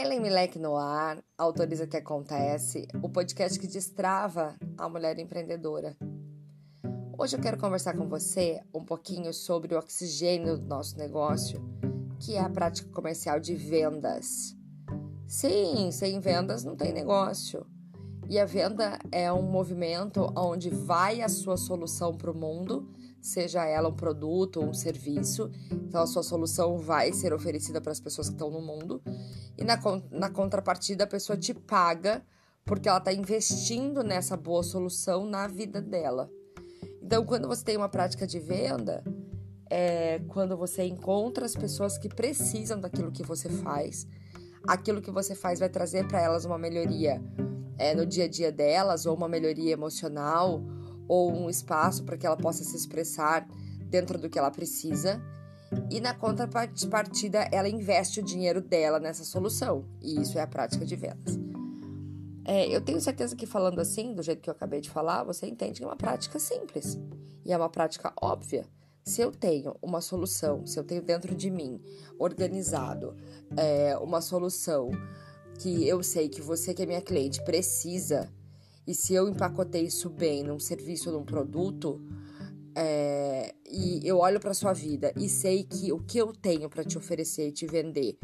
Ellen Milek no ar, autoriza o que acontece, o podcast que destrava a mulher empreendedora. Hoje eu quero conversar com você um pouquinho sobre o oxigênio do nosso negócio, que é a prática comercial de vendas. Sim, sem vendas não tem negócio. E a venda é um movimento onde vai a sua solução para o mundo seja ela um produto ou um serviço. Então, a sua solução vai ser oferecida para as pessoas que estão no mundo. E na, na contrapartida, a pessoa te paga porque ela está investindo nessa boa solução na vida dela. Então, quando você tem uma prática de venda, é quando você encontra as pessoas que precisam daquilo que você faz. Aquilo que você faz vai trazer para elas uma melhoria é, no dia a dia delas, ou uma melhoria emocional, ou um espaço para que ela possa se expressar dentro do que ela precisa. E na contrapartida, ela investe o dinheiro dela nessa solução. E isso é a prática de vendas. É, eu tenho certeza que falando assim, do jeito que eu acabei de falar, você entende que é uma prática simples. E é uma prática óbvia. Se eu tenho uma solução, se eu tenho dentro de mim, organizado, é, uma solução que eu sei que você, que é minha cliente, precisa e se eu empacotei isso bem num serviço ou num produto, é, e eu olho para sua vida e sei que o que eu tenho para te oferecer e te vender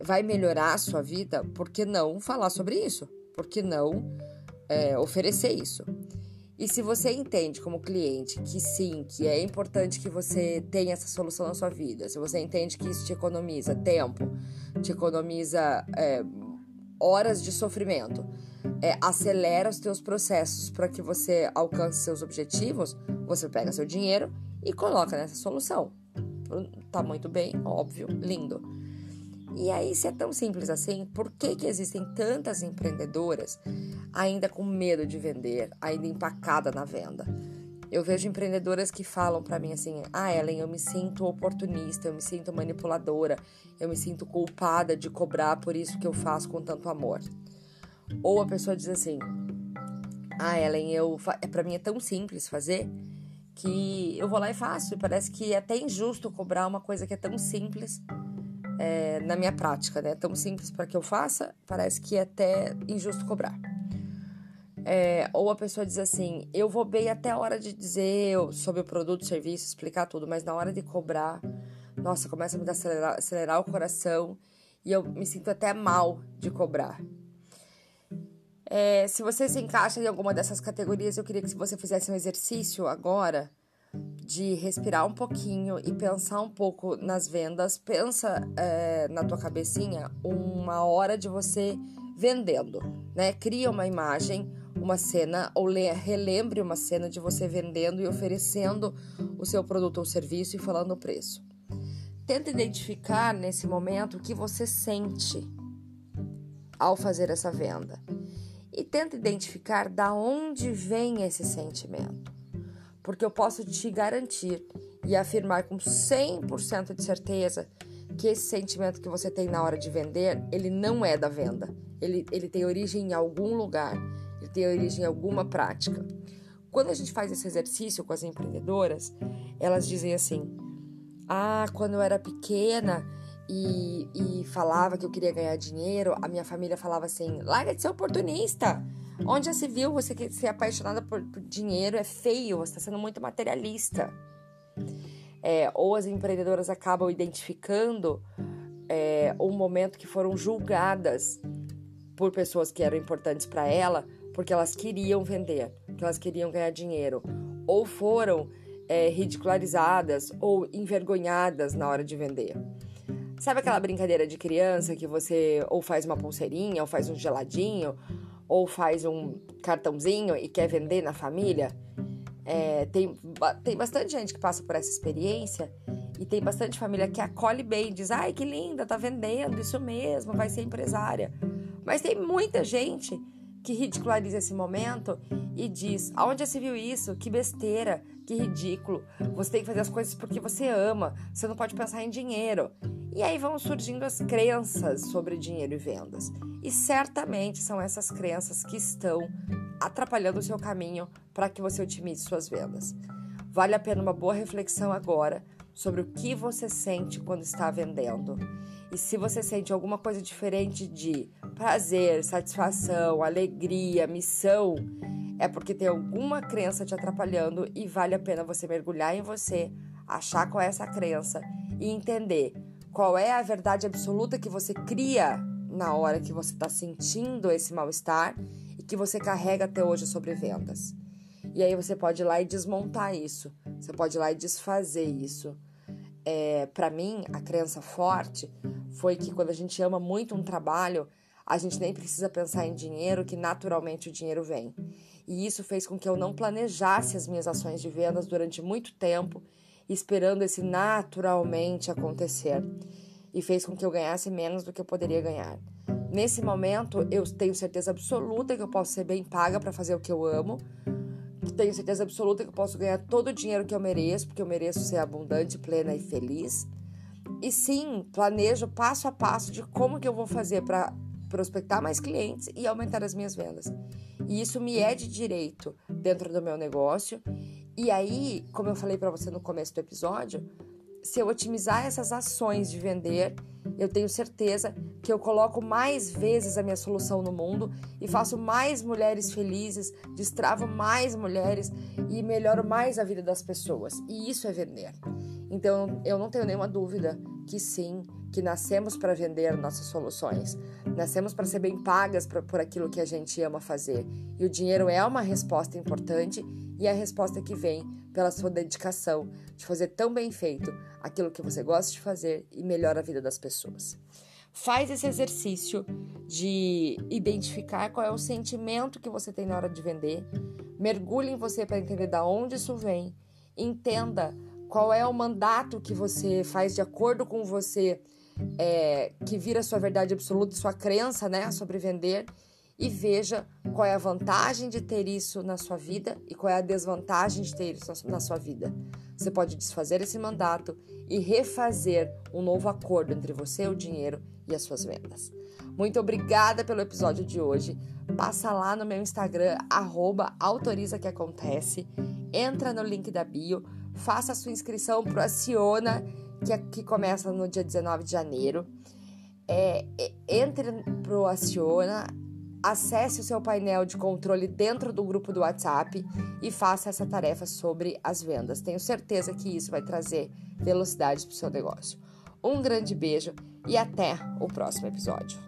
vai melhorar a sua vida, por que não falar sobre isso? Por que não é, oferecer isso? E se você entende como cliente que sim, que é importante que você tenha essa solução na sua vida, se você entende que isso te economiza tempo, te economiza é, horas de sofrimento, é, acelera os teus processos para que você alcance seus objetivos, você pega seu dinheiro e coloca nessa solução. Tá muito bem, óbvio, lindo. E aí, se é tão simples assim, por que, que existem tantas empreendedoras ainda com medo de vender, ainda empacada na venda? Eu vejo empreendedoras que falam para mim assim: "Ah, Ellen, eu me sinto oportunista, eu me sinto manipuladora, eu me sinto culpada de cobrar por isso que eu faço com tanto amor". Ou a pessoa diz assim: Ah, Ellen, eu, é, para mim é tão simples fazer que eu vou lá e faço. E parece que é até injusto cobrar uma coisa que é tão simples é, na minha prática, né? Tão simples para que eu faça, parece que é até injusto cobrar. É, ou a pessoa diz assim: eu vou bem até a hora de dizer sobre o produto, serviço, explicar tudo, mas na hora de cobrar, nossa, começa a me acelerar, acelerar o coração e eu me sinto até mal de cobrar. É, se você se encaixa em alguma dessas categorias, eu queria que você fizesse um exercício agora de respirar um pouquinho e pensar um pouco nas vendas. Pensa é, na tua cabecinha uma hora de você vendendo, né? Cria uma imagem, uma cena ou relembre uma cena de você vendendo e oferecendo o seu produto ou serviço e falando o preço. Tenta identificar nesse momento o que você sente ao fazer essa venda e tenta identificar da onde vem esse sentimento. Porque eu posso te garantir e afirmar com 100% de certeza que esse sentimento que você tem na hora de vender, ele não é da venda. Ele, ele tem origem em algum lugar, tem origem em alguma prática. Quando a gente faz esse exercício com as empreendedoras, elas dizem assim: Ah, quando eu era pequena, e, e falava que eu queria ganhar dinheiro, a minha família falava assim: larga de ser oportunista. Onde já se viu você ser apaixonada por, por dinheiro é feio, você está sendo muito materialista. É, ou as empreendedoras acabam identificando é, um momento que foram julgadas por pessoas que eram importantes para ela, porque elas queriam vender, porque elas queriam ganhar dinheiro, ou foram é, ridicularizadas ou envergonhadas na hora de vender. Sabe aquela brincadeira de criança que você ou faz uma pulseirinha, ou faz um geladinho, ou faz um cartãozinho e quer vender na família? É, tem, tem bastante gente que passa por essa experiência e tem bastante família que acolhe bem, diz: ai que linda, tá vendendo, isso mesmo, vai ser empresária. Mas tem muita gente que ridiculariza esse momento e diz: aonde já se viu isso? Que besteira, que ridículo. Você tem que fazer as coisas porque você ama, você não pode pensar em dinheiro. E aí vão surgindo as crenças sobre dinheiro e vendas. E certamente são essas crenças que estão atrapalhando o seu caminho para que você otimize suas vendas. Vale a pena uma boa reflexão agora sobre o que você sente quando está vendendo. E se você sente alguma coisa diferente de prazer, satisfação, alegria, missão, é porque tem alguma crença te atrapalhando e vale a pena você mergulhar em você, achar qual é essa crença e entender qual é a verdade absoluta que você cria na hora que você está sentindo esse mal-estar e que você carrega até hoje sobre vendas. E aí você pode ir lá e desmontar isso, você pode ir lá e desfazer isso. É, para mim, a crença forte foi que quando a gente ama muito um trabalho, a gente nem precisa pensar em dinheiro, que naturalmente o dinheiro vem. E isso fez com que eu não planejasse as minhas ações de vendas durante muito tempo, esperando esse naturalmente acontecer. E fez com que eu ganhasse menos do que eu poderia ganhar. Nesse momento, eu tenho certeza absoluta que eu posso ser bem paga para fazer o que eu amo. Tenho certeza absoluta que eu posso ganhar todo o dinheiro que eu mereço, porque eu mereço ser abundante, plena e feliz. E sim, planejo passo a passo de como que eu vou fazer para prospectar mais clientes e aumentar as minhas vendas. E isso me é de direito dentro do meu negócio. E aí, como eu falei para você no começo do episódio, se eu otimizar essas ações de vender, eu tenho certeza que eu coloco mais vezes a minha solução no mundo e faço mais mulheres felizes, destravo mais mulheres e melhoro mais a vida das pessoas. E isso é vender. Então, eu não tenho nenhuma dúvida que sim, que nascemos para vender nossas soluções. Nascemos para ser bem pagas pra, por aquilo que a gente ama fazer. E o dinheiro é uma resposta importante e é a resposta que vem pela sua dedicação de fazer tão bem feito aquilo que você gosta de fazer e melhora a vida das pessoas. Faz esse exercício de identificar qual é o sentimento que você tem na hora de vender. Mergulhe em você para entender de onde isso vem. Entenda qual é o mandato que você faz de acordo com você, é, que vira sua verdade absoluta, sua crença né, sobre vender, e veja qual é a vantagem de ter isso na sua vida e qual é a desvantagem de ter isso na sua vida. Você pode desfazer esse mandato e refazer um novo acordo entre você, o dinheiro e as suas vendas. Muito obrigada pelo episódio de hoje. Passa lá no meu Instagram, arroba autoriza que acontece. Entra no link da bio faça a sua inscrição para o Aciona, que, é, que começa no dia 19 de janeiro. É, entre para o Aciona, acesse o seu painel de controle dentro do grupo do WhatsApp e faça essa tarefa sobre as vendas. Tenho certeza que isso vai trazer velocidade para o seu negócio. Um grande beijo e até o próximo episódio.